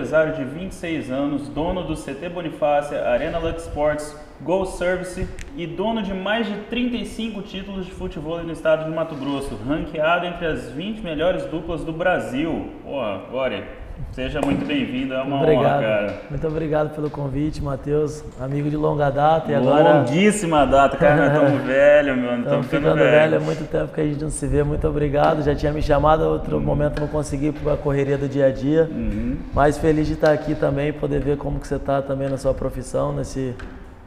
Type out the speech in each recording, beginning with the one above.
empresário de 26 anos, dono do CT Bonifácia, Arena Lux Sports, Go Service e dono de mais de 35 títulos de futebol no estado de Mato Grosso, ranqueado entre as 20 melhores duplas do Brasil. Pô, Gori, Seja muito bem-vindo, é uma obrigado. honra, cara. Muito obrigado pelo convite, Matheus, amigo de longa data e agora... Longuíssima data, cara, estamos velho, meu, estamos ficando velho. velho. É muito tempo que a gente não se vê, muito obrigado. Já tinha me chamado, outro uhum. momento não consegui por a correria do dia a dia. Uhum. Mas feliz de estar aqui também, poder ver como que você está também na sua profissão, nesse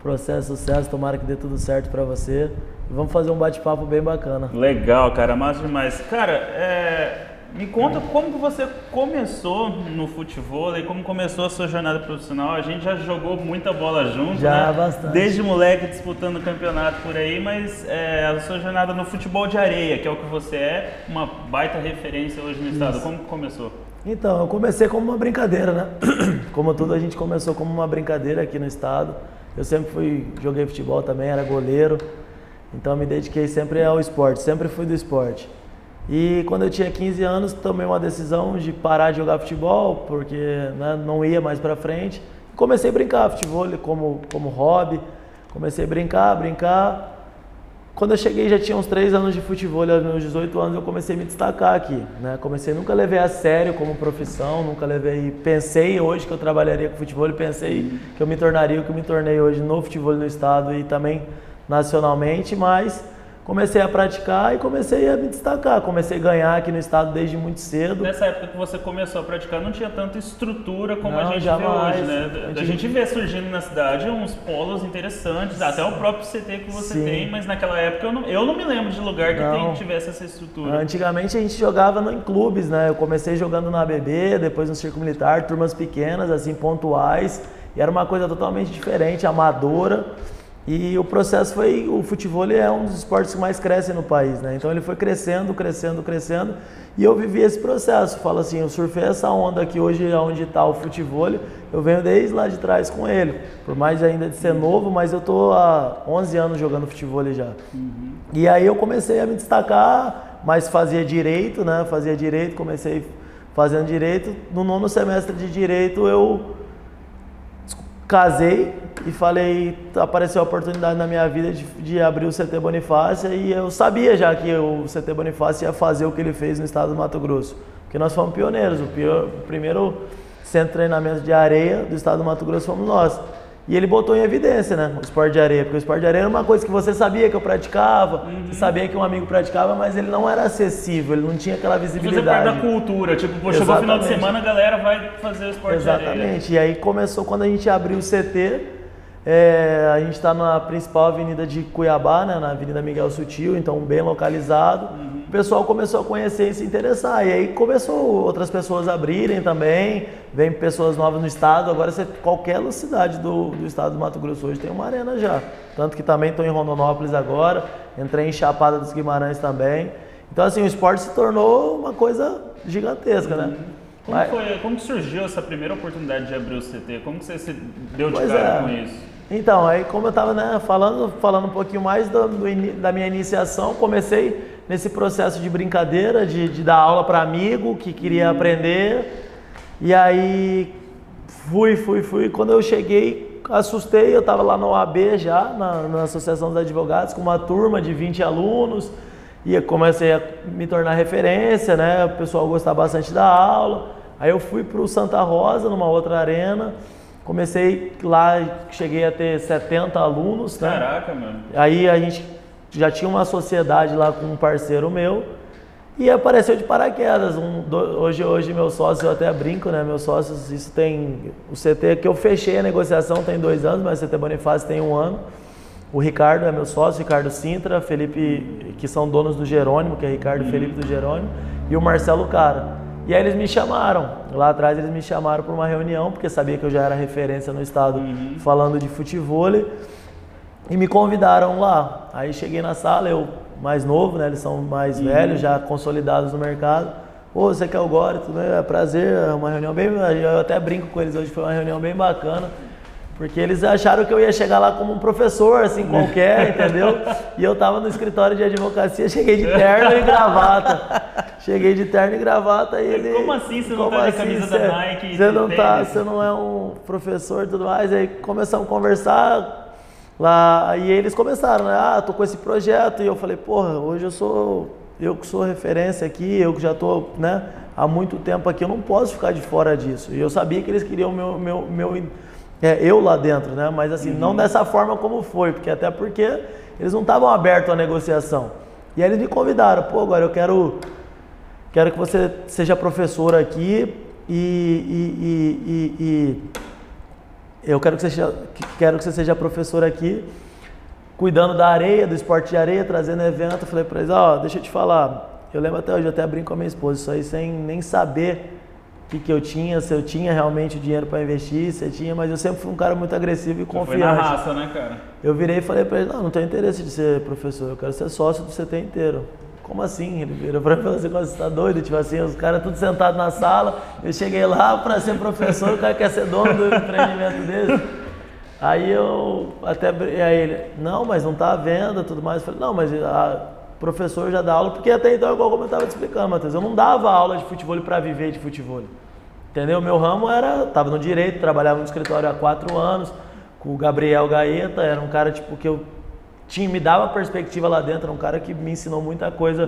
processo de sucesso. Tomara que dê tudo certo para você. E vamos fazer um bate-papo bem bacana. Legal, cara, massa demais. Cara, é me conta como você começou no futebol e como começou a sua jornada profissional. A gente já jogou muita bola junto, já, né? bastante. Desde moleque disputando campeonato por aí, mas é, a sua jornada no futebol de areia, que é o que você é, uma baita referência hoje no estado. Isso. Como começou? Então, eu comecei como uma brincadeira, né? Como tudo, a gente começou como uma brincadeira aqui no estado. Eu sempre fui, joguei futebol também, era goleiro. Então, me dediquei sempre ao esporte, sempre fui do esporte. E quando eu tinha 15 anos, tomei uma decisão de parar de jogar futebol, porque né, não ia mais para frente. Comecei a brincar futebol como, como hobby. Comecei a brincar, brincar. Quando eu cheguei já tinha uns 3 anos de futebol, aos meus 18 anos eu comecei a me destacar aqui. Né? Comecei, nunca levei a sério como profissão, nunca levei. Pensei hoje que eu trabalharia com futebol pensei que eu me tornaria o que eu me tornei hoje no futebol no estado e também nacionalmente, mas comecei a praticar e comecei a me destacar. Comecei a ganhar aqui no estado desde muito cedo. Nessa época que você começou a praticar, não tinha tanta estrutura como não, a gente jamais. vê hoje, né? A gente... a gente vê surgindo na cidade uns polos interessantes, Sim. até o próprio CT que você Sim. tem, mas naquela época eu não, eu não me lembro de lugar que tem, tivesse essa estrutura. Antigamente a gente jogava em clubes, né? Eu comecei jogando na ABB, depois no Circo Militar, turmas pequenas, assim, pontuais, e era uma coisa totalmente diferente, amadora. E o processo foi, o futebol é um dos esportes que mais crescem no país, né? Então ele foi crescendo, crescendo, crescendo, e eu vivi esse processo. Falo assim, eu surfei essa onda aqui hoje, onde está o futebol, eu venho desde lá de trás com ele. Por mais ainda de ser novo, mas eu tô há 11 anos jogando futebol já. Uhum. E aí eu comecei a me destacar, mas fazia direito, né? Fazia direito, comecei fazendo direito. No nono semestre de direito eu casei e falei, apareceu a oportunidade na minha vida de, de, abrir o CT Bonifácia e eu sabia já que o CT Bonifácia ia fazer o que ele fez no estado do Mato Grosso, porque nós fomos pioneiros, o, pior, o primeiro centro de treinamento de areia do estado do Mato Grosso fomos nós. E ele botou em evidência, né, o esporte de areia, porque o esporte de areia era uma coisa que você sabia que eu praticava, uhum. sabia que um amigo praticava, mas ele não era acessível, ele não tinha aquela visibilidade. Fazer parte da cultura, tipo, pô, chegou o final de semana, a galera vai fazer o esporte Exatamente. de areia. Exatamente, e aí começou quando a gente abriu o CT, é, a gente está na principal avenida de Cuiabá, né, na Avenida Miguel Sutil, então bem localizado. Uhum. O pessoal começou a conhecer e se interessar. E aí começou outras pessoas a abrirem também, vem pessoas novas no estado. Agora você, qualquer cidade do, do estado do Mato Grosso hoje tem uma arena já. Tanto que também estou em Rondonópolis agora, entrei em Chapada dos Guimarães também. Então assim, o esporte se tornou uma coisa gigantesca, né? Como, Mas... foi, como surgiu essa primeira oportunidade de abrir o CT? Como que você se deu de pois cara é. com isso? Então, aí como eu estava né, falando, falando um pouquinho mais do, do, da minha iniciação, comecei nesse processo de brincadeira, de, de dar aula para amigo que queria aprender. E aí fui, fui, fui. Quando eu cheguei, assustei, eu estava lá no OAB já, na, na Associação dos Advogados, com uma turma de 20 alunos. E comecei a me tornar referência, né? O pessoal gostava bastante da aula. Aí eu fui para o Santa Rosa, numa outra arena. Comecei lá, cheguei a ter 70 alunos. Né? Caraca, mano. Aí a gente já tinha uma sociedade lá com um parceiro meu. E apareceu de paraquedas. Um, do, hoje, hoje meu sócio, eu até brinco, né? Meus sócios, isso tem. O CT que eu fechei a negociação tem dois anos, mas o CT Bonifácio tem um ano. O Ricardo é meu sócio, Ricardo Sintra, Felipe, que são donos do Jerônimo, que é Ricardo e Felipe do Jerônimo, e o Marcelo Cara. E aí eles me chamaram, lá atrás eles me chamaram para uma reunião, porque sabia que eu já era referência no estado uhum. falando de futebol, e me convidaram lá. Aí cheguei na sala, eu mais novo, né, eles são mais uhum. velhos, já consolidados no mercado. Ô, você quer o Gore? Tudo bem? É prazer, é uma reunião bem. Eu até brinco com eles hoje, foi uma reunião bem bacana. Porque eles acharam que eu ia chegar lá como um professor, assim, qualquer, entendeu? E eu tava no escritório de advocacia, cheguei de terno e gravata. Cheguei de terno e gravata e ele. Como assim você não tá de assim camisa cê- da Nike? Você não tá, você não é um professor e tudo mais. Aí começamos a conversar lá e eles começaram, né? Ah, tô com esse projeto e eu falei, porra, hoje eu sou eu que sou referência aqui, eu que já tô, né, há muito tempo aqui, eu não posso ficar de fora disso. E eu sabia que eles queriam meu meu meu é, eu lá dentro, né? Mas assim, Uhum. não dessa forma como foi, porque até porque eles não estavam abertos à negociação. E aí eles me convidaram, pô, agora eu quero Quero que você seja professor aqui e, e- e- e- eu quero que, você seja, que- quero que você seja professor aqui, cuidando da areia, do esporte de areia, trazendo evento. Eu falei para eles, ó, deixa eu te falar, eu lembro até hoje, eu até brinco com a minha esposa, isso aí sem nem saber que, que eu tinha, se eu tinha realmente o dinheiro para investir, se eu tinha, mas eu sempre fui um cara muito agressivo e Foi na confiante. raça, né, cara? Eu virei e falei pra ele, não, não tenho interesse de ser professor, eu quero ser sócio do CT inteiro. Como assim? Ele virou pra mim e falou assim, você tá doido? Tipo assim, os caras tudo sentados na sala, eu cheguei lá pra ser professor, o cara quer ser dono do empreendimento dele. Aí eu até, br- aí ele, não, mas não tá à venda, tudo mais. Eu falei, não, mas a professor já dá aula, porque até então, igual como eu tava te explicando, Matheus, eu não dava aula de futebol pra viver de futebol. Entendeu? Meu ramo era, tava no direito, trabalhava no escritório há quatro anos, com o Gabriel Gaeta, era um cara tipo que eu tinha, me dava perspectiva lá dentro, era um cara que me ensinou muita coisa,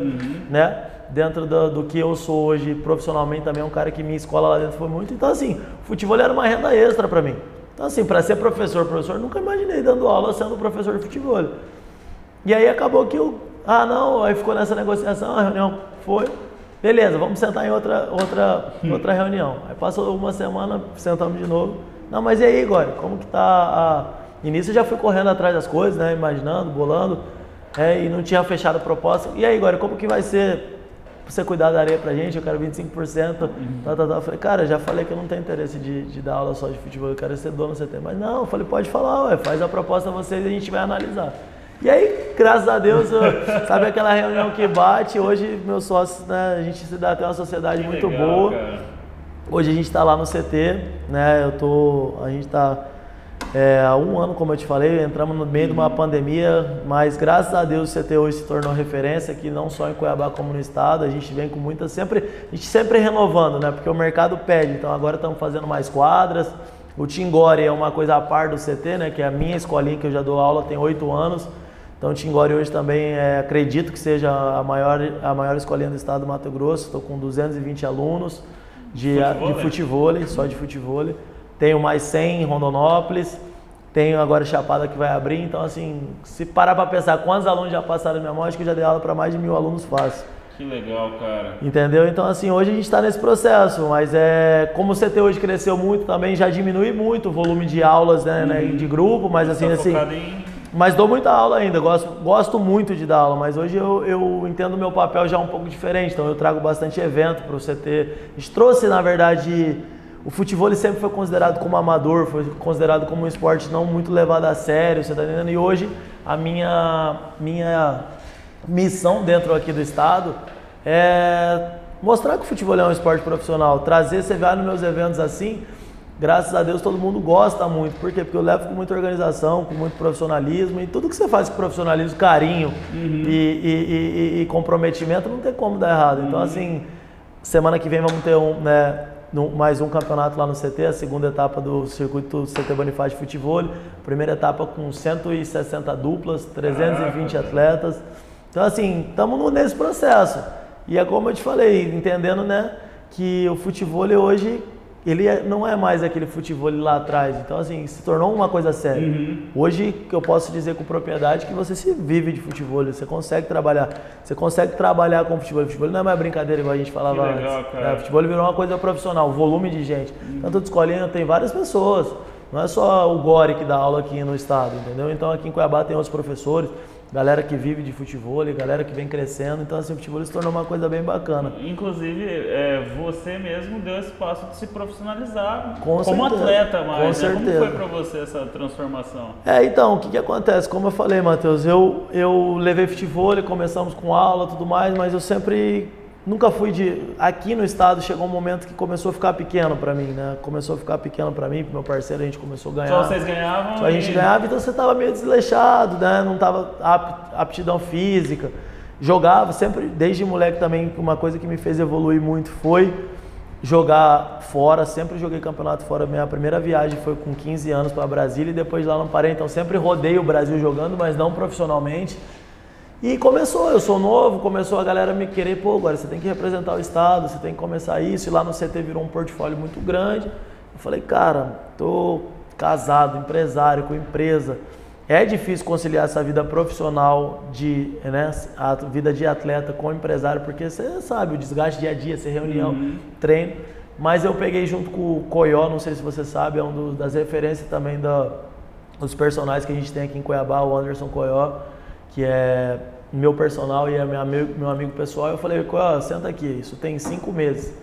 né? Dentro do, do que eu sou hoje profissionalmente também, é um cara que minha escola lá dentro foi muito. Então assim, futebol era uma renda extra para mim. Então assim, para ser professor, professor, nunca imaginei dando aula sendo professor de futebol. E aí acabou que eu, ah não, aí ficou nessa negociação, a reunião foi, beleza, vamos sentar em outra, outra, outra reunião. Aí passou uma semana, sentamos de novo. Não, mas e aí, Igor, como que tá a... Início eu já fui correndo atrás das coisas, né, imaginando, bolando, é, e não tinha fechado a proposta. E aí, Igor, como que vai ser você cuidar da areia pra gente? Eu quero 25%, tá, tá, tá. Eu falei, cara, já falei que eu não tenho interesse de, de dar aula só de futebol, eu quero ser dono do CT. Mas não, eu falei, pode falar, ué, faz a proposta a vocês e a gente vai analisar. E aí, graças a Deus, eu- sabe aquela reunião que bate? Hoje, meus sócios, né, a gente se dá até uma sociedade Que muito legal, boa. cara. Hoje a gente está lá no CT, né? Eu tô, a gente está há um ano, como eu te falei, entramos no meio de uma pandemia, mas graças a Deus o CT hoje se tornou referência aqui não só em Cuiabá como no estado. A gente vem com muita sempre, a gente sempre renovando, né? Porque o mercado pede. Então agora estamos fazendo mais quadras. O Tingore é uma coisa a par do CT, né? Que é a minha escolinha que eu já dou aula tem oito anos. Então o Tingore hoje também é, acredito que seja a maior, a maior escolinha do estado do Mato Grosso. Estou com 220 alunos de, Futevôlei? de futebol, só de futebol. Tenho mais 100 em Rondonópolis. Tenho agora Chapada que vai abrir. Então, assim, se parar para pensar quantos alunos já passaram na minha mão, acho que eu já dei aula para mais de mil alunos fácil. Que legal, cara. Entendeu? Então, assim, hoje a gente está nesse processo, mas é como o CT hoje cresceu muito também, já diminui muito o volume de aulas né, né, de grupo, mas assim, Tá assim, em... mas dou muita aula ainda, gosto, gosto muito de dar aula, mas hoje eu, eu entendo meu papel já um pouco diferente, então eu trago bastante evento para o CT. A gente trouxe, na verdade, o futebol ele sempre foi considerado como amador, foi considerado como um esporte não muito levado a sério, você tá entendendo? E hoje a minha, minha missão dentro aqui do estado é mostrar que o futebol é um esporte profissional, trazer, você vai nos meus eventos assim, graças a Deus todo mundo gosta muito. Por quê? Porque eu levo com muita organização, com muito profissionalismo e tudo que você faz com profissionalismo, carinho e, e- e- e comprometimento não tem como dar errado. Então assim, semana que vem vamos ter um, né, mais um campeonato lá no CT, a segunda etapa do circuito CT Bonifácio de Futebol, primeira etapa com 160 duplas, 320 Caraca, atletas. Então assim, estamos nesse processo. E é como eu te falei, entendendo, né, que o futebol hoje ele é- não é mais aquele futebol lá atrás. Então assim, se tornou uma coisa séria. Hoje que eu posso dizer com propriedade que você se vive de futebol, você consegue trabalhar, você consegue trabalhar com futebol. Futebol não é mais brincadeira igual a gente falava legal, antes. cara. É, futebol virou uma coisa profissional, volume de gente. Tanto de escolinha tem várias pessoas. Não é só o Gore que dá aula aqui no estado, entendeu? Então aqui em Cuiabá tem outros professores, galera que vive de futebol, galera que vem crescendo. Então assim, o futebol se tornou uma coisa bem bacana. Inclusive, é, você mesmo deu espaço de se profissionalizar Com como certeza, atleta com mais, né? Como certeza. foi pra você essa transformação? É, então, o que, que acontece? Como eu falei, Matheus, eu, eu levei futebol, começamos com aula e tudo mais, mas eu sempre nunca fui de. Aqui no estado chegou um momento que começou a ficar pequeno para mim, né? Começou a ficar pequeno para mim, pro meu parceiro, a gente começou a ganhar. Só vocês ganhavam? Só a gente e- ganhava, então você tava meio desleixado, né? Não tava ap- aptidão física. Jogava sempre, desde moleque também, uma coisa que me fez evoluir muito foi jogar fora. Sempre joguei campeonato fora. Minha primeira viagem foi com 15 anos para Brasília e depois de lá não parei. Então sempre rodei o Brasil jogando, mas não profissionalmente. E começou, eu sou novo, começou a galera me querer, pô, agora você tem que representar o estado, você tem que começar isso, e lá no CT virou um portfólio muito grande. Eu falei, cara, tô casado, empresário, com empresa. É difícil conciliar essa vida profissional de, né, a vida de atleta com empresário, porque você sabe o desgaste dia a dia, ser reunião, treino. Mas eu peguei junto com o Coió, não sei se você sabe, é um das referências também da, dos personagens que a gente tem aqui em Cuiabá, o Anderson Coió, que é meu personal e é meu amigo, meu amigo pessoal. Eu falei, Coió, senta aqui, isso tem cinco meses.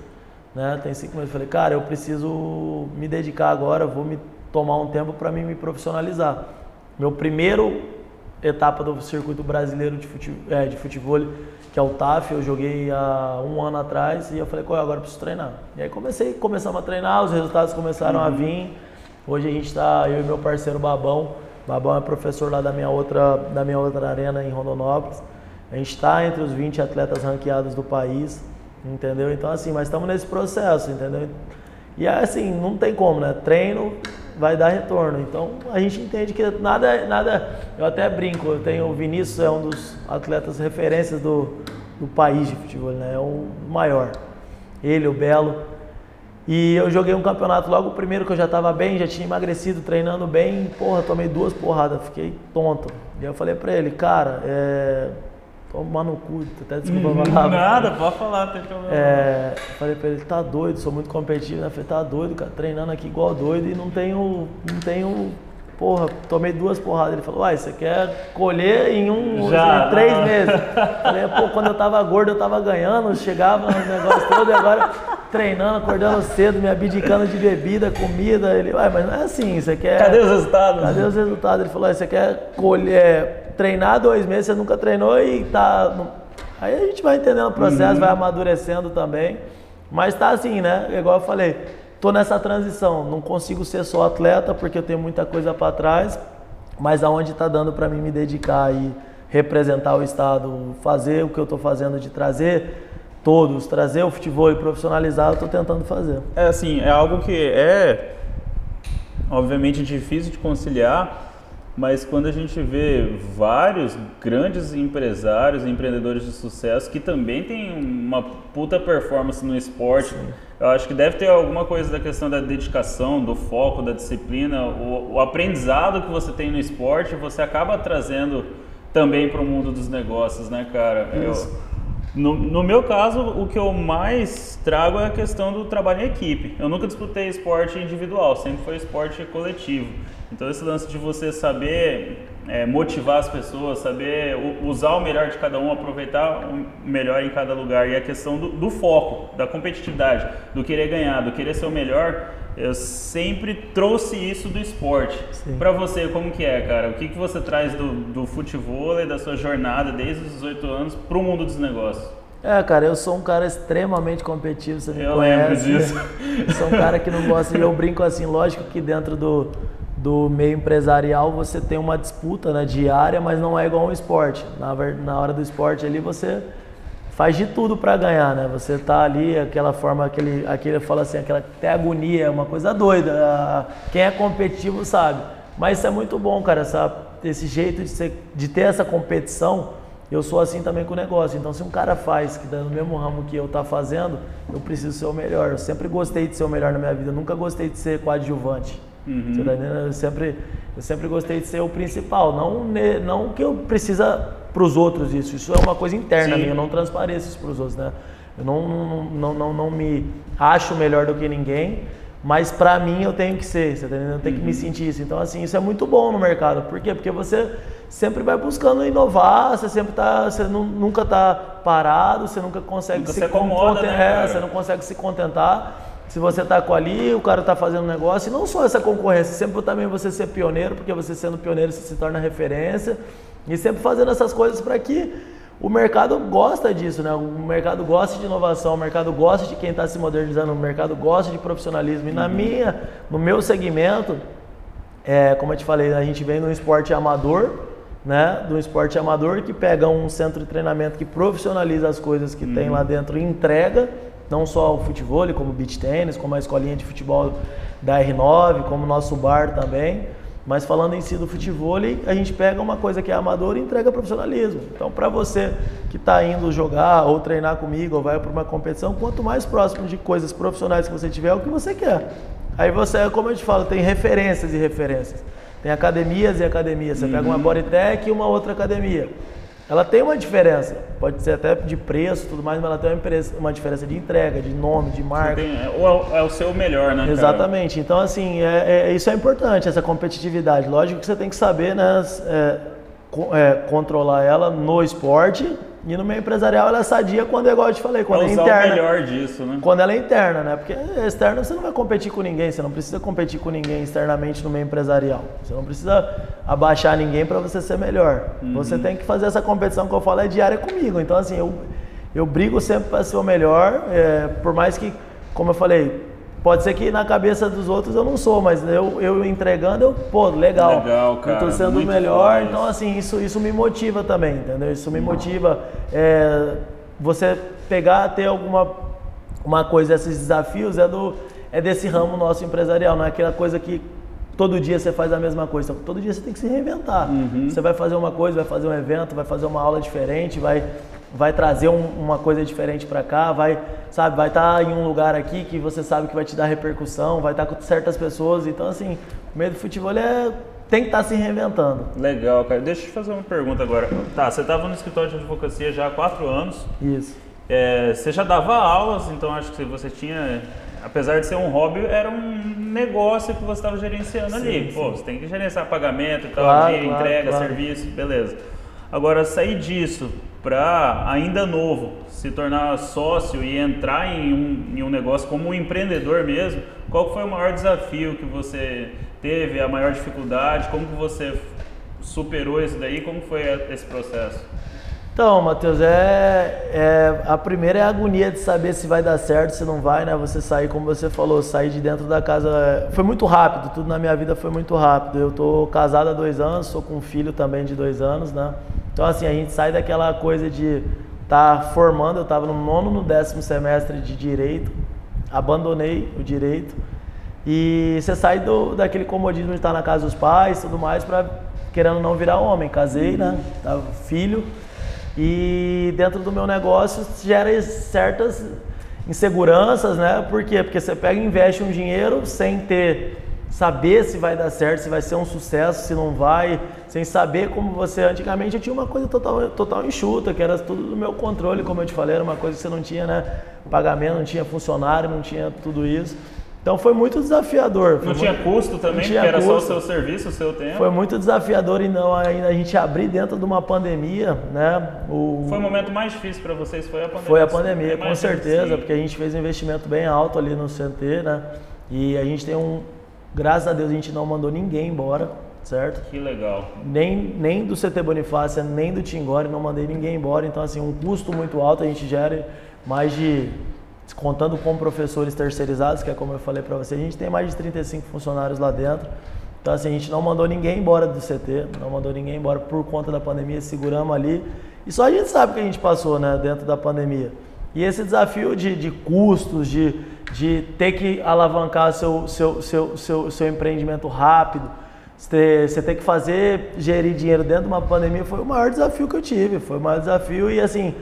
Né? Tem cinco meses. Eu falei, cara, eu preciso me dedicar agora, vou me tomar um tempo para mim me profissionalizar. Meu primeiro etapa do circuito brasileiro de, fute, é, de futebol, que é o TAF, eu joguei há um ano atrás e eu falei, "Qual agora eu preciso treinar. E aí comecei, começamos a treinar, os resultados começaram a vir. Hoje a gente está, eu e meu parceiro Babão, Babão é professor lá da minha outra, da minha outra arena em Rondonópolis. A gente está entre os 20 atletas ranqueados do país, entendeu? Então assim, mas estamos nesse processo, entendeu? E assim, não tem como, né? Treino vai dar retorno. Então a gente entende que nada, nada. Eu até brinco, eu tenho o Vinícius é um dos atletas referências do, do país de futebol, né? É o maior. Ele, o Belo. E eu joguei um campeonato logo o primeiro que eu já estava bem, já tinha emagrecido, treinando bem. Porra, tomei duas porradas, fiquei tonto. E eu falei pra ele, cara, é. Toma no cu, até desculpa falar. Nada, pode falar, tem problema. É, eu falei pra ele, tá doido, sou muito competitivo, né? Falei, tá doido, cara, treinando aqui igual doido e não tenho, não tenho, porra, tomei duas porradas. Ele falou, uai, você quer colher em um, Já, em três não. meses? Falei, pô, quando eu tava gordo eu tava ganhando, chegava no negócio todo e agora treinando, acordando cedo, me abdicando de bebida, comida. Ele, uai, mas não é assim, você quer... Cadê os resultados? Cadê os resultados? Ele falou, "Ah, você quer colher, treinar dois meses, você nunca treinou e tá. no-" Aí a gente vai entendendo o processo, vai amadurecendo também. Mas tá assim, né? Igual eu falei, tô nessa transição. Não consigo ser só atleta porque eu tenho muita coisa para trás, mas aonde tá dando para mim me dedicar e representar o estado, fazer o que eu tô fazendo de trazer todos, trazer o futebol e profissionalizar, eu tô tentando fazer. É assim, é algo que é obviamente difícil de conciliar, mas quando a gente vê vários grandes empresários, empreendedores de sucesso que também têm uma puta performance no esporte, eu acho que deve ter alguma coisa da questão da dedicação, do foco, da disciplina, o, o aprendizado que você tem no esporte, você acaba trazendo também para o mundo dos negócios, né, cara? Eu- no, no meu caso, o que eu mais trago é a questão do trabalho em equipe. Eu nunca disputei esporte individual, sempre foi esporte coletivo. Então, esse lance de você saber é, motivar as pessoas, saber usar o melhor de cada um, aproveitar o melhor em cada lugar e a questão do, do foco, da competitividade, do querer ganhar, do querer ser o melhor, eu sempre trouxe isso do esporte. Pra você, como que é, cara? O que, que você traz do, do futebol e da sua jornada desde os 18 anos pro mundo dos negócios? É, cara, eu sou um cara extremamente competitivo, você me Eu conhece. lembro disso. Eu sou um cara que não gosta, eu brinco assim, lógico que dentro do, do meio empresarial você tem uma disputa né, diária, mas não é igual um esporte. Na, na hora do esporte ali você faz de tudo para ganhar, né? Você tá ali, aquela forma, aquele, aquele fala assim, aquela até agonia, é uma coisa doida. Ah, Quem é competitivo sabe. Mas isso é muito bom, cara, essa, esse jeito de, ser, de ter essa competição. Eu sou assim também com o negócio. Então, se um cara faz que tá no mesmo ramo que eu tá fazendo, eu preciso ser o melhor. Eu sempre gostei de ser o melhor na minha vida. Eu nunca gostei de ser coadjuvante. Você tá? Eu sempre, eu sempre gostei de ser o principal. Não, não que eu precisa para os outros isso. Isso é uma coisa interna Sim. minha. Eu não transpareço isso para os outros, né? Eu não, não, não, não, não me acho melhor do que ninguém. Mas pra mim eu tenho que ser, você tá entendendo? Eu tenho que me sentir isso. Então, assim, isso é muito bom no mercado. Por quê? Porque você sempre vai buscando inovar, você sempre tá. Você nu- nunca tá parado, você nunca consegue Nunca se, se acomoda, conten- né, é, você não consegue se contentar. Se você tá com ali, o cara tá fazendo um negócio, e não só essa concorrência, sempre também você ser pioneiro, porque você sendo pioneiro você se torna referência, e sempre fazendo essas coisas para que o mercado gosta disso, né? O mercado gosta de inovação, o mercado gosta de quem está se modernizando, o mercado gosta de profissionalismo. E na uhum. minha, no meu segmento, é, como eu te falei, a gente vem no esporte amador, né? Do esporte amador que pega um centro de treinamento que profissionaliza as coisas que uhum. tem lá dentro e entrega, não só o futebol, como o beach tênis, como a escolinha de futebol da R9, como o nosso bar também. Mas falando em si do futebol, a gente pega uma coisa que é amador e entrega profissionalismo. Então, para você que está indo jogar ou treinar comigo ou vai para uma competição, quanto mais próximo de coisas profissionais que você tiver, é o que você quer. Aí você, como eu te falo, tem referências e referências. Tem academias e academias. Você uhum. pega uma uhum. Bodytech e uma outra academia. Ela tem uma diferença, pode ser até de preço tudo mais, mas ela tem uma, diferença, uma diferença de entrega, de nome, de marca. Tem, é, ou é, é, o seu melhor, né? Exatamente. Cara? Então, assim, é, é, isso é importante, essa competitividade. Lógico que você tem que saber né, é, é, controlar ela no esporte e no meio empresarial ela é sadia quando é igual eu te falei, quando é interna. o melhor disso, né? Quando ela é interna, né? Porque externa você não vai competir com ninguém, você não precisa competir com ninguém externamente no meio empresarial. Você não precisa abaixar ninguém para você ser melhor. Uhum. Você tem que fazer essa competição que eu falo é diária comigo. Então assim, eu, eu brigo sempre para ser o melhor, é, por mais que, como eu falei, Pode ser que na cabeça dos outros eu não sou, mas eu, eu entregando, eu, pô, legal. Legal, cara. Eu tô sendo o melhor. Então, assim, isso, isso me motiva também, entendeu? Isso me motiva. É, você pegar, ter alguma uma coisa, esses desafios é, do, é desse ramo nosso empresarial, não é aquela coisa que todo dia você faz a mesma coisa. Todo dia você tem que se reinventar. Uhum. Você vai fazer uma coisa, vai fazer um evento, vai fazer uma aula diferente, vai vai trazer um, uma coisa diferente para cá, vai, sabe, vai estar tá em um lugar aqui que você sabe que vai te dar repercussão, vai estar tá com certas pessoas. Então, assim, o meio do futebol é tem que estar tá se reinventando. Legal, cara. Deixa eu te fazer uma pergunta agora. Tá, você estava no escritório de advocacia já há quatro anos. Isso. É, você já dava aulas, então acho que você tinha, apesar de ser um hobby, era um negócio que você estava gerenciando sim, ali. Sim. Pô, você tem que gerenciar pagamento e tal, claro, dia, claro, entrega, claro. serviço, beleza. Agora, sair disso para ainda novo se tornar sócio e entrar em um, em um negócio como um empreendedor mesmo, qual foi o maior desafio que você teve, a maior dificuldade, como que você superou isso daí, como foi esse processo? Então, Matheus, é, é, a primeira é a agonia de saber se vai dar certo, se não vai, né? Você sair, como você falou, sair de dentro da casa. Foi muito rápido, tudo na minha vida foi muito rápido. Eu tô casado há dois anos, sou com um filho também de dois anos, né? Então, assim, a gente sai daquela coisa de estar tá formando. Eu estava no nono, no décimo semestre de direito, abandonei o direito. E você sai do, daquele comodismo de estar na casa dos pais tudo mais, para querendo não virar homem. Casei, né? Tava filho. E dentro do meu negócio gera certas inseguranças, né? Por quê? Porque você pega e investe um dinheiro sem ter saber se vai dar certo, se vai ser um sucesso, se não vai, sem saber como você. Antigamente eu tinha uma coisa total, total enxuta, que era tudo do meu controle, como eu te falei, era uma coisa que você não tinha, né? Pagamento, não tinha funcionário, não tinha tudo isso. Então foi muito desafiador. Foi não muito, tinha custo também, porque era custo. só o seu serviço, o seu tempo. Foi muito desafiador e não ainda a gente abrir dentro de uma pandemia, né? O, foi o momento mais difícil para vocês, foi a pandemia. Foi a pandemia, com certeza, porque a gente fez um investimento bem alto ali no CNT, né? E a gente tem um, graças a Deus a gente não mandou ninguém embora, certo? Que legal. Nem, nem do CT Bonifácia, nem do Tingore, não mandei ninguém embora. Então, assim, um custo muito alto, a gente gera mais de contando com professores terceirizados, que é como eu falei para você, a gente tem mais de 35 funcionários lá dentro. Então, assim, a gente não mandou ninguém embora do CT, não mandou ninguém embora por conta da pandemia, seguramos ali. E só a gente sabe o que a gente passou, né, dentro da pandemia. E esse desafio de, de custos, de, de ter que alavancar seu, seu, seu, seu, seu empreendimento rápido, você, você ter que fazer, gerir dinheiro dentro de uma pandemia, foi o maior desafio que eu tive. Foi o maior desafio e, assim,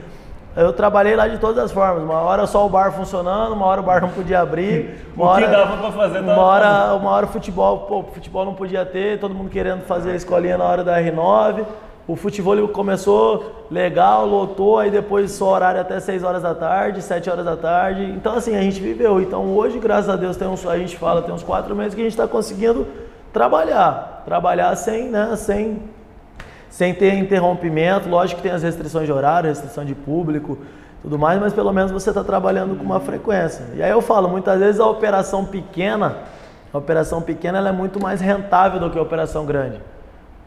eu trabalhei lá de todas as formas. Uma hora só o bar funcionando, uma hora o bar não podia abrir. Uma o hora, que dava pra fazer uma hora, uma hora o futebol, pô, o futebol não podia ter, todo mundo querendo fazer a escolinha na hora da R9. O futebol começou legal, lotou, aí depois só horário até 6 horas da tarde, 7 horas da tarde. Então assim, a gente viveu. Então hoje, graças a Deus, tem uns, a gente fala, tem uns quatro meses que a gente está conseguindo trabalhar. Trabalhar sem, né, sem sem ter interrompimento. Lógico que tem as restrições de horário, restrição de público, tudo mais, mas pelo menos você está trabalhando com uma frequência. E aí eu falo, muitas vezes a operação pequena, a operação pequena ela é muito mais rentável do que a operação grande.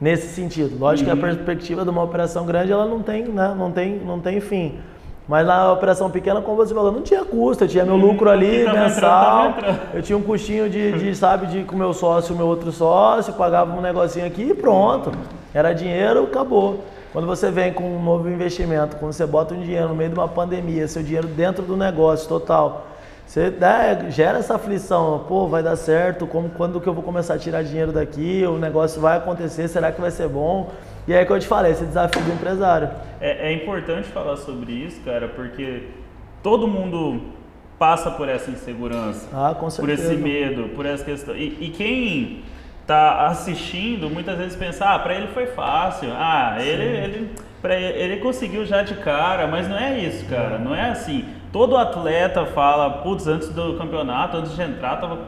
Nesse sentido. Lógico uhum. que a uhum. perspectiva de uma operação grande ela não tem, né? não tem, não tem fim. Mas na operação pequena, como você falou, não tinha custo, eu tinha meu uhum. lucro ali mensal, eu tinha um custinho de, de, sabe, de com meu sócio, meu outro sócio, pagava um negocinho aqui e pronto. Era dinheiro, acabou. Quando você vem com um novo investimento, quando você bota um dinheiro no meio de uma pandemia, seu dinheiro dentro do negócio total, você gera essa aflição, pô, vai dar certo, como, quando que eu vou começar a tirar dinheiro daqui, o negócio vai acontecer, será que vai ser bom? E aí que eu te falei, esse desafio do empresário. É, é importante falar sobre isso, cara, porque todo mundo passa por essa insegurança, ah, com por esse medo, por essa questão. E, e quem tá assistindo muitas vezes pensa, ah, para ele foi fácil, ah, ele, ele, pra ele, ele conseguiu já de cara, mas não é isso, cara, não é assim. Todo atleta fala, putz, antes do campeonato, antes de entrar, tava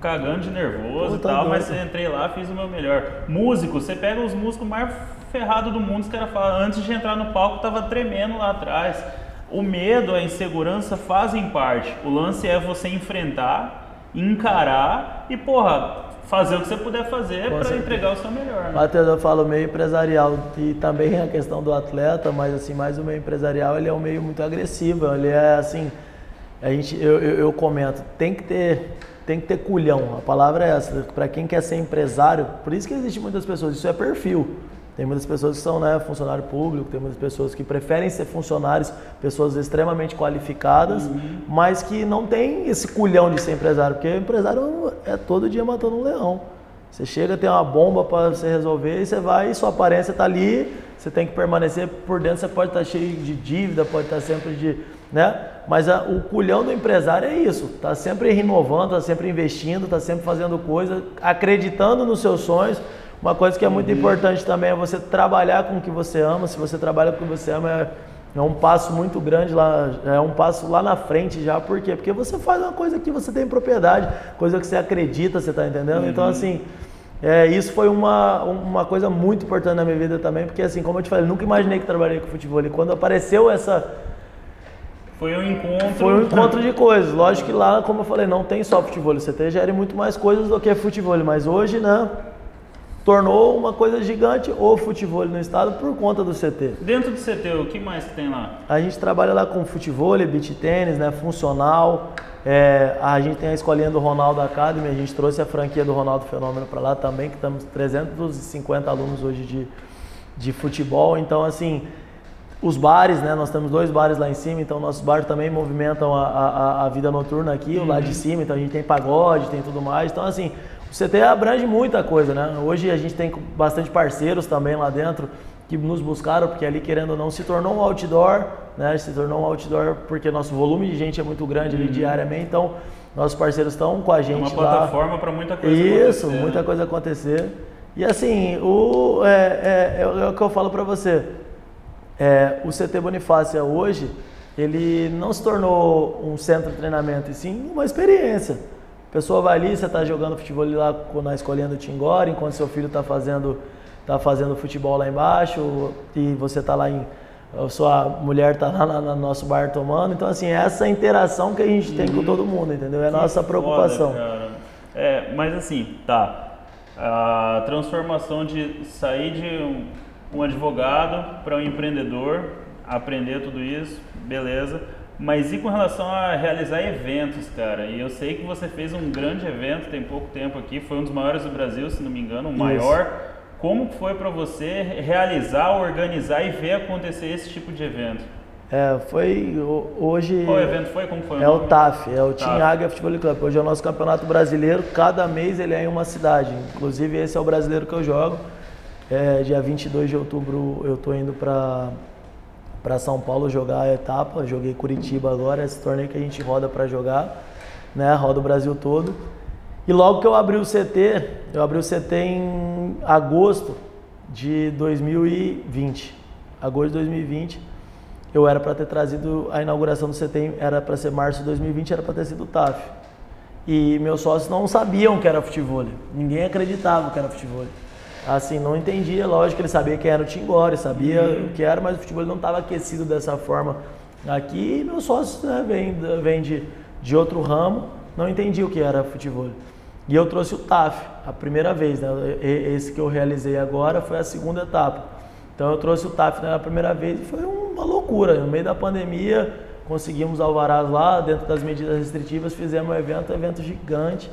cagando de nervoso e tal, doido. mas entrei lá, fiz o meu melhor. Músico, você pega os músicos mais ferrados do mundo, os caras falam, antes de entrar no palco, tava tremendo lá atrás. O medo, a insegurança fazem parte. O lance é você enfrentar, encarar e, porra, fazer o que você puder fazer para entregar o seu melhor. Né? Matheus, eu falo meio empresarial e também a questão do atleta, mas assim, mais o meio empresarial, ele é um meio muito agressivo, ele é assim, a gente, eu, eu, eu comento, tem que ter tem que ter culhão, a palavra é essa, para quem quer ser empresário, por isso que existe muitas pessoas, isso é perfil, tem muitas pessoas que são né, funcionário público, tem muitas pessoas que preferem ser funcionários, pessoas extremamente qualificadas, uhum. mas que não tem esse culhão de ser empresário, porque empresário é todo dia matando um leão. Você chega, tem uma bomba para você resolver e você vai e sua aparência está ali, você tem que permanecer por dentro, você pode estar tá cheio de dívida, pode estar tá sempre de. Né? Mas a, o culhão do empresário é isso, está sempre renovando, está sempre investindo, está sempre fazendo coisa, acreditando nos seus sonhos uma coisa que é muito uhum. importante também é você trabalhar com o que você ama. Se você trabalha com o que você ama, é, é um passo muito grande lá, é um passo lá na frente já. Por quê? Porque você faz uma coisa que você tem propriedade, coisa que você acredita, você está entendendo? Então, uhum. Então, assim, é, isso foi uma, uma coisa muito importante na minha vida também, porque, assim, como eu te falei, eu nunca imaginei que trabalhei com futebol. E quando apareceu essa. Foi um encontro. Foi um encontro de coisas. Lógico que lá, como eu falei, não tem só futebol. Você tem, gera muito mais coisas do que futebol. Mas hoje, né? Tornou uma coisa gigante o futebol no estado por conta do CT. Dentro do CT, o que mais tem lá? A gente trabalha lá com futebol, beach tênis, né, funcional. É, a gente tem a escolinha do Ronaldo Academy, a gente trouxe a franquia do Ronaldo Fenômeno para lá também, que estamos 350 alunos hoje de, de futebol. Então, assim, os bares, né? Nós temos dois bares lá em cima, então nossos bares também movimentam a, a, a vida noturna aqui, uhum. o lado de cima, então a gente tem pagode, tem tudo mais. Então, assim, o CT abrange muita coisa, né? Hoje a gente tem bastante parceiros também lá dentro que nos buscaram, porque ali, querendo ou não, se tornou um outdoor, né? Se tornou um outdoor porque nosso volume de gente é muito grande ali uhum. diariamente, então nossos parceiros estão com a gente é uma plataforma para muita coisa Isso, acontecer. Isso, muita né? coisa acontecer. E assim, o, é, é, é, é o que eu falo para você. É, o CT Bonifácia hoje, ele não se tornou um centro de treinamento, e sim uma experiência. A pessoa vai ali, você está jogando futebol lá na escolinha do Tingora, enquanto seu filho está fazendo, tá fazendo futebol lá embaixo, e você está lá em. Sua mulher está lá no nosso bar tomando. Então, assim, é essa interação que a gente tem com todo mundo, entendeu? É a nossa preocupação. Foda, é, mas assim, tá. A transformação de sair de um, um advogado para um empreendedor, aprender tudo isso, beleza mas e com relação a realizar eventos, cara? E eu sei que você fez um grande evento tem pouco tempo aqui, foi um dos maiores do Brasil, se não me engano, o maior. Isso. Como foi para você realizar, organizar e ver acontecer esse tipo de evento? É, foi hoje. Qual evento foi? Como foi? O é o TAF, é o Team Águia Futebol Club. Hoje é o nosso campeonato brasileiro. Cada mês ele é em uma cidade. Inclusive esse é o brasileiro que eu jogo. É, dia 22 de outubro eu tô indo para para São Paulo jogar a etapa. Joguei Curitiba agora, esse torneio que a gente roda para jogar, né? Roda o Brasil todo. E logo que eu abri o CT, eu abri o CT em agosto de 2020. Agosto de 2020. Eu era para ter trazido a inauguração do CT, era para ser março de 2020, era para ter sido o TAF. E meus sócios não sabiam que era futebol. Ninguém acreditava que era futebol assim, não entendia, lógico ele sabia quem era o Tingore, sabia uhum. o que era, mas o futebol não estava aquecido dessa forma aqui, e meus sócios né, vêm vem de, de outro ramo, não entendia o que era futebol. E eu trouxe o TAF, a primeira vez, né? Esse que eu realizei agora foi a segunda etapa. Então eu trouxe o TAF na primeira vez e foi uma loucura. No meio da pandemia, conseguimos alvarás lá, dentro das medidas restritivas, fizemos um evento, um evento gigante.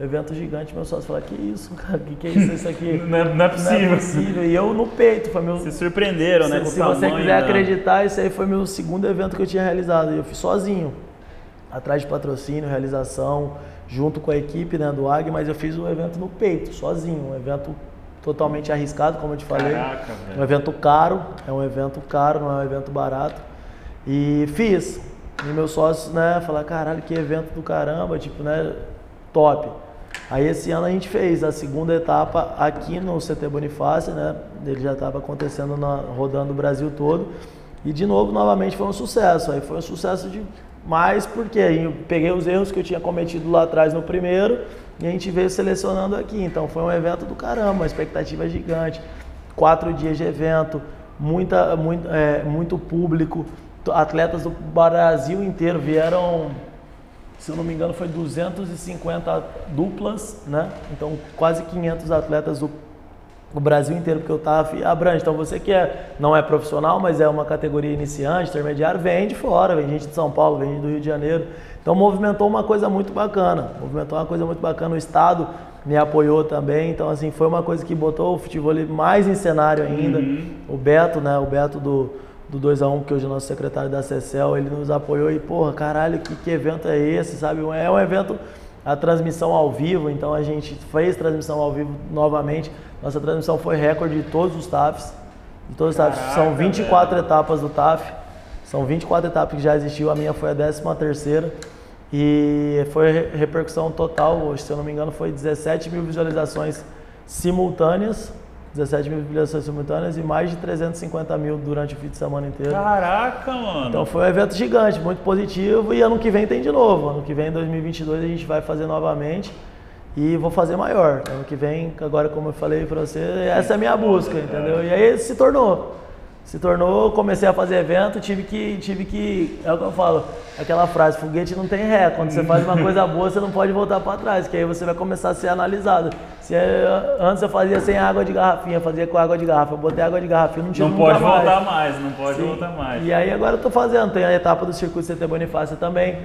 Evento gigante, meu sócio falou, que isso, cara, que que é isso, isso aqui? não, é, não, é, possível. Não é possível. E eu no peito, foi meu... Se surpreenderam, né? Se, se você quiser da... acreditar, esse aí foi meu segundo evento que eu tinha realizado. E eu fiz sozinho, atrás de patrocínio, realização, junto com a equipe né, do AG, mas eu fiz o evento no peito, sozinho, um evento totalmente arriscado, como eu te falei. Caraca, velho. Um evento caro, é um evento caro, não é um evento barato. E fiz. E meus sócios, né, falaram, caralho, que evento do caramba, tipo, né, top. Aí esse ano a gente fez a segunda etapa aqui no CT Bonifácio, né, ele já estava acontecendo, na, rodando o Brasil todo. E de novo, novamente, foi um sucesso. Aí foi um sucesso de mas porque eu peguei os erros que eu tinha cometido lá atrás no primeiro e a gente veio selecionando aqui. Então foi um evento do caramba, uma expectativa gigante. Quatro dias de evento, muita, muito, é, muito público. Atletas do Brasil inteiro vieram, se eu não me engano, foi 250 duplas, né? Então quase 500 atletas do o Brasil inteiro, porque o TAF abrange. Então você que é, não é profissional, mas é uma categoria iniciante, intermediário, vem de fora, vem gente de São Paulo, vem do Rio de Janeiro. Então movimentou uma coisa muito bacana, movimentou uma coisa muito bacana. O Estado me apoiou também, então assim, foi uma coisa que botou o futebol mais em cenário ainda. Uhum. O Beto, né, o Beto do, do 2x1, que hoje é o nosso secretário da CECEL, ele nos apoiou e, porra, caralho, que, que evento é esse, sabe? É um evento, a transmissão ao vivo, então a gente fez transmissão ao vivo novamente, nossa transmissão foi recorde de todos os TAFs. De todos os TAFs. São 24 velho. etapas do TAF. São 24 etapas que já existiu. A minha foi a 13 terceira. E foi repercussão total, hoje, se eu não me engano, foi 17 mil visualizações simultâneas. 17 mil visualizações simultâneas e mais de 350 mil durante o fim de semana inteiro. Caraca, mano! Então foi um evento gigante, muito positivo. E ano que vem tem de novo. Ano que vem, 2022, a gente vai fazer novamente e vou fazer maior. Ano que vem, agora como eu falei para você, essa é a minha busca, entendeu? E aí se tornou. Se tornou, comecei a fazer evento, tive que, tive que, é o que eu falo, aquela frase, foguete não tem ré. Quando você faz uma coisa boa, você não pode voltar para trás, que aí você vai começar a ser analisado. Se é, antes eu fazia sem água de garrafinha, fazia com água de garrafa, eu botei água de garrafinha, não tinha Não pode mais. voltar mais, não pode Sim. voltar mais. E aí agora eu tô fazendo, tem a etapa do circuito CT Bonifácio também,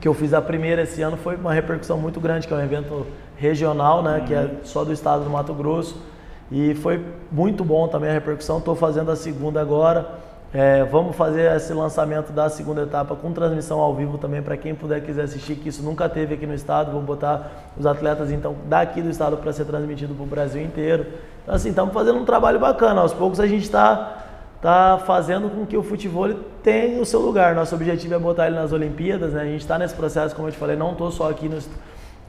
que eu fiz a primeira esse ano foi uma repercussão muito grande, que é um evento regional, né, uhum. que é uhum. só do estado do Mato Grosso. E foi muito bom também a repercussão. Estou fazendo a segunda agora. É, vamos fazer esse lançamento da segunda etapa com transmissão ao vivo também para quem puder quiser assistir, que isso nunca teve aqui no estado. Vamos botar os atletas então daqui do estado para ser transmitido para o Brasil inteiro. Então assim, estamos fazendo um trabalho bacana. Aos poucos a gente está está fazendo com que o futebol tenha o seu lugar. Nosso objetivo é botar ele nas Olimpíadas, né? A gente está nesse processo, como eu te falei, não estou só aqui no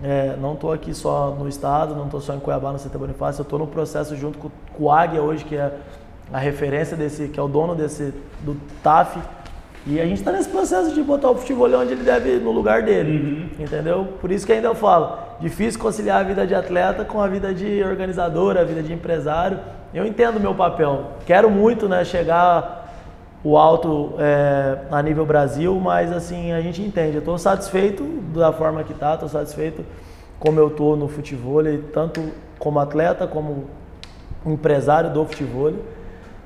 é, não estou aqui só no estado, não estou só em Cuiabá, no CT Bonifácio, eu estou no processo junto com, com o Águia hoje, que é a referência desse, que é o dono desse do TAF. E a gente está nesse processo de botar o futebol onde ele deve, no lugar dele, uhum. entendeu? Por isso que ainda eu falo, difícil conciliar a vida de atleta com a vida de organizador, a vida de empresário. Eu entendo o meu papel. Quero muito né, chegar o alto é, a nível Brasil, mas assim, a gente entende. Eu estou satisfeito da forma que está, estou satisfeito como eu estou no futebol, tanto como atleta, como empresário do futebol.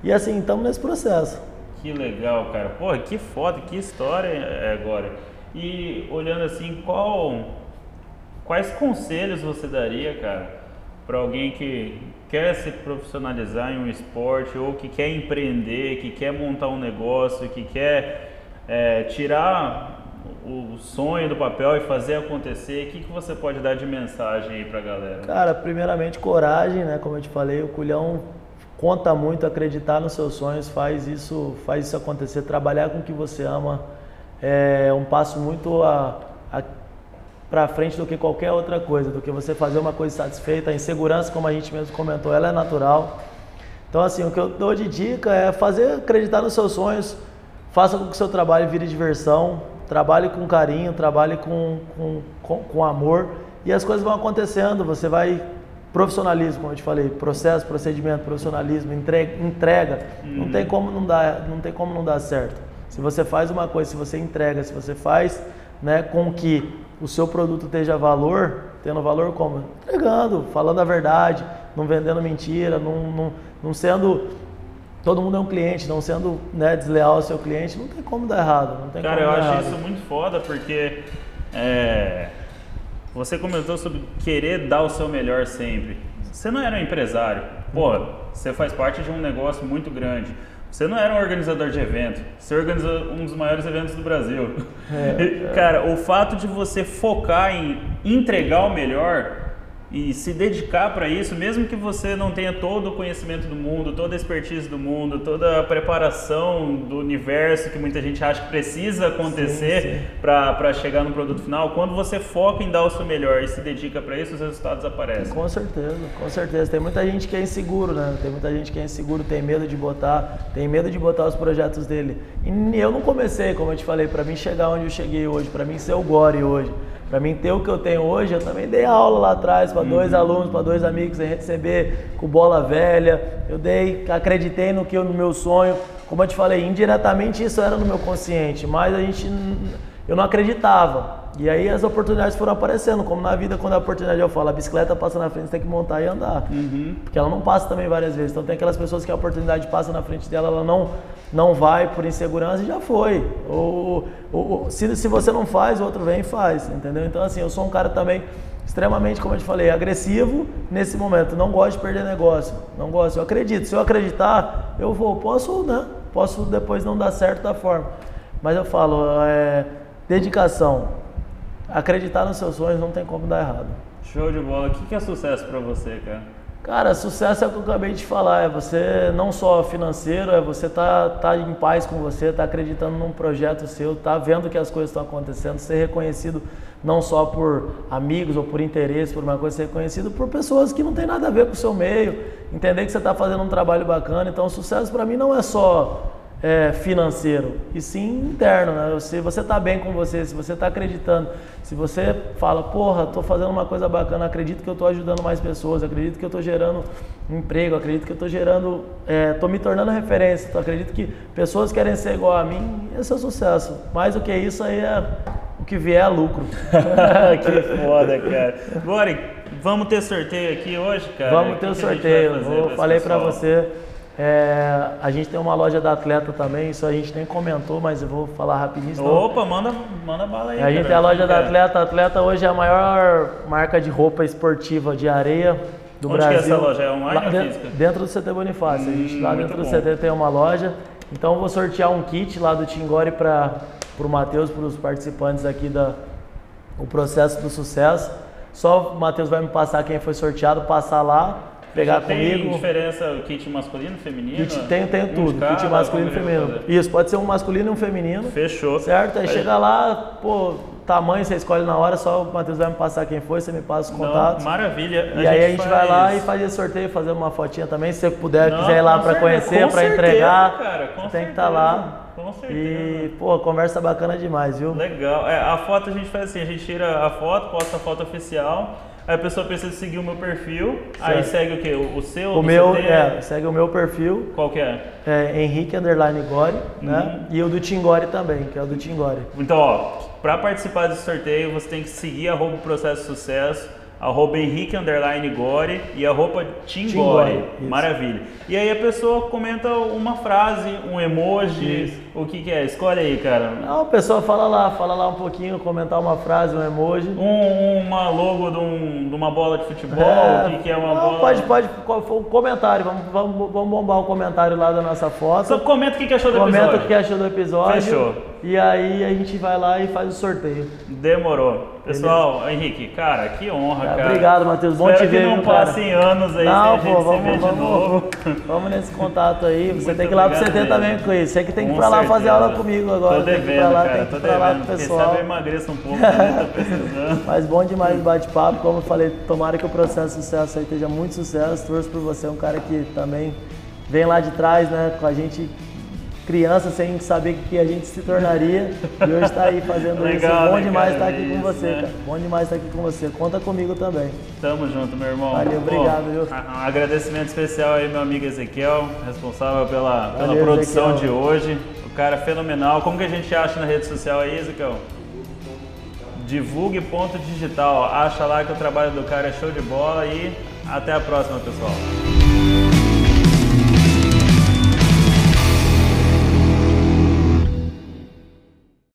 E assim, estamos nesse processo. Que legal, cara. Pô, que foda, que história é agora. E olhando assim, qual, quais conselhos você daria, cara, para alguém que quer se profissionalizar em um esporte ou que quer empreender, que quer montar um negócio, que quer é, tirar o sonho do papel e fazer acontecer, o que, que você pode dar de mensagem aí pra galera? Cara, primeiramente coragem, né? Como eu te falei, o culhão conta muito, acreditar nos seus sonhos, faz isso, faz isso acontecer, trabalhar com o que você ama é um passo muito a, para frente do que qualquer outra coisa, do que você fazer uma coisa satisfeita. A insegurança, como a gente mesmo comentou, ela é natural. Então, assim, o que eu dou de dica é fazer acreditar nos seus sonhos, faça com que o seu trabalho vire diversão, trabalhe com carinho, trabalhe com, com, com, com amor e as coisas vão acontecendo. Você vai profissionalismo, como eu te falei, processo, procedimento, profissionalismo, entrega, entrega não tem uhum. como não dar, não tem como não dar certo. Se você faz uma coisa, se você entrega, se você faz, né, com que o seu produto esteja valor, tendo valor como? Entregando, falando a verdade, não vendendo mentira, não, não, não sendo todo mundo é um cliente, não sendo né, desleal ao seu cliente, não tem como dar errado. Não tem Cara, eu acho errado. isso muito foda porque é, você comentou sobre querer dar o seu melhor sempre. Você não era um empresário. Pô, você faz parte de um negócio muito grande. Você não era um organizador de evento, você organizou um dos maiores eventos do Brasil. É, é. Cara, o fato de você focar em entregar o melhor e se dedicar para isso, mesmo que você não tenha todo o conhecimento do mundo, toda a expertise do mundo, toda a preparação do universo que muita gente acha que precisa acontecer para chegar no produto final, quando você foca em dar o seu melhor e se dedica para isso, os resultados aparecem. Com certeza, com certeza. Tem muita gente que é inseguro, né? Tem muita gente que é inseguro, tem medo de botar, tem medo de botar os projetos dele. E eu não comecei, como eu te falei, para mim chegar onde eu cheguei hoje, para mim ser o Gore hoje. Para mim ter o que eu tenho hoje, eu também dei aula lá atrás para dois uhum. alunos, para dois amigos, em receber com bola velha. Eu dei, acreditei no que eu, no meu sonho. Como eu te falei, indiretamente isso era no meu consciente, mas a gente eu não acreditava. E aí as oportunidades foram aparecendo, como na vida, quando a oportunidade eu falo, a bicicleta passa na frente, você tem que montar e andar. Uhum. Porque ela não passa também várias vezes. Então tem aquelas pessoas que a oportunidade passa na frente dela, ela não, não vai por insegurança e já foi. Ou, ou, se, se você não faz, o outro vem e faz, entendeu? Então assim, eu sou um cara também extremamente, como eu te falei, agressivo nesse momento. Não gosto de perder negócio. Não gosto. Eu acredito. Se eu acreditar, eu vou. Posso, né? Posso depois não dar certo da forma. Mas eu falo, é, dedicação acreditar nos seus sonhos não tem como dar errado. Show de bola. O que é sucesso para você, cara? Cara, sucesso é o que eu acabei de falar, é você não só financeiro, é você tá, tá em paz com você, tá acreditando num projeto seu, tá vendo que as coisas estão acontecendo, ser reconhecido não só por amigos ou por interesse, por uma coisa, ser reconhecido por pessoas que não tem nada a ver com o seu meio, entender que você está fazendo um trabalho bacana. Então, sucesso para mim não é só é, financeiro, e sim interno. Né? Se você está bem com você, se você está acreditando, se você fala, porra, estou fazendo uma coisa bacana, acredito que eu estou ajudando mais pessoas, acredito que eu estou gerando emprego, acredito que eu estou gerando, estou é, me tornando referência, acredito que pessoas querem ser igual a mim, esse é o sucesso. Mais do que isso aí é o que vier é lucro. que foda, cara. Bora, vamos ter sorteio aqui hoje, cara? Vamos ter o sorteio. Vou, falei para você é, a gente tem uma loja da atleta também, isso a gente nem comentou, mas eu vou falar rapidinho. Opa, manda, manda bala aí. A gente tem a loja da atleta. A atleta hoje é a maior marca de roupa esportiva de areia do Onde Brasil. Onde é essa loja? É online ou dentro, física? Dentro do CT Bonifácio. Hum, a gente hum, lá dentro do CT tem uma loja. Então eu vou sortear um kit lá do Tingore para o Matheus, para os participantes aqui da o processo do sucesso. Só o Matheus vai me passar quem foi sorteado, passar lá pegar tem comigo. Tem diferença o kit masculino e feminino? Kit, tem, tem tudo. Cada, kit masculino e feminino. Isso, pode ser um masculino e um feminino. Fechou. Certo? Aí, Aí, chega lá, pô, tamanho você escolhe na hora, só o Matheus vai me passar quem foi, você me passa os contatos. Não, maravilha. A e aí a gente vai lá e faz esse sorteio, fazer uma fotinha também. Se você puder, Não, quiser ir lá para conhecer, para entregar, cara, tem que estar tá lá. Com certeza. E, pô, conversa bacana demais, viu? Legal. É, a foto a gente faz assim, a gente tira a foto, posta a foto oficial Aí a pessoa precisa seguir o meu perfil, certo. aí segue o quê? O, seu? O meu, é, segue o meu perfil. Qual que é? É Henrique Underline Gore, né? Uhum. E o do Tingore também, que é o do Tingore. Então, ó, para participar desse sorteio, você tem que seguir arroba processo sucesso arroba Henrique Underline Gore e arroba Tim Gore. Maravilha. E aí a pessoa comenta uma frase, um emoji, isso. o que, que é? Escolhe aí, cara. Não, a pessoa fala lá, fala lá um pouquinho, comentar uma frase, um emoji. Um, uma logo de, um, de, uma bola de futebol, é, o que, que é uma não, bola. Pode, pode, um comentário, vamos, vamos, vamos bombar o um comentário lá da nossa foto. Só comenta o que, que achou do comenta episódio. Comenta o que achou do episódio. Fechou. E aí a gente vai lá e faz o sorteio. Demorou. Pessoal, Beleza. Henrique, cara, que honra, cara. Obrigado, Matheus. Bom Espero te ver, que não passem anos aí não, pô, vamos, vamos, vamos, nesse contato aí. Você Muito tem que ir lá pro CT também com isso. Você que tem que ir pra lá fazer aula comigo agora. Tô devendo, tem que ir pra lá, cara, tem que ir pra lá com o pessoal. Quem sabe eu emagreço um pouco, tô precisando. Mas bom demais o bate-papo. Como eu falei, tomara que o processo de sucesso aí esteja muito sucesso. Torço por você, um cara que também vem lá de trás, né, com a gente criança sem saber o que a gente se tornaria e hoje está aí fazendo Legal, isso. Bom demais estar tá aqui isso, com você, né? cara. Bom demais estar aqui com você. Conta comigo também. Tamo junto, meu irmão. Valeu, obrigado. Viu? Um agradecimento especial aí, meu amigo Ezequiel, responsável pela, pela Valeu, produção Ezequiel. de hoje. O cara é fenomenal. Como que a gente acha na rede social aí, Ezequiel? Divulgue ponto digital. Acha lá que o trabalho do cara é show de bola e até a próxima, pessoal.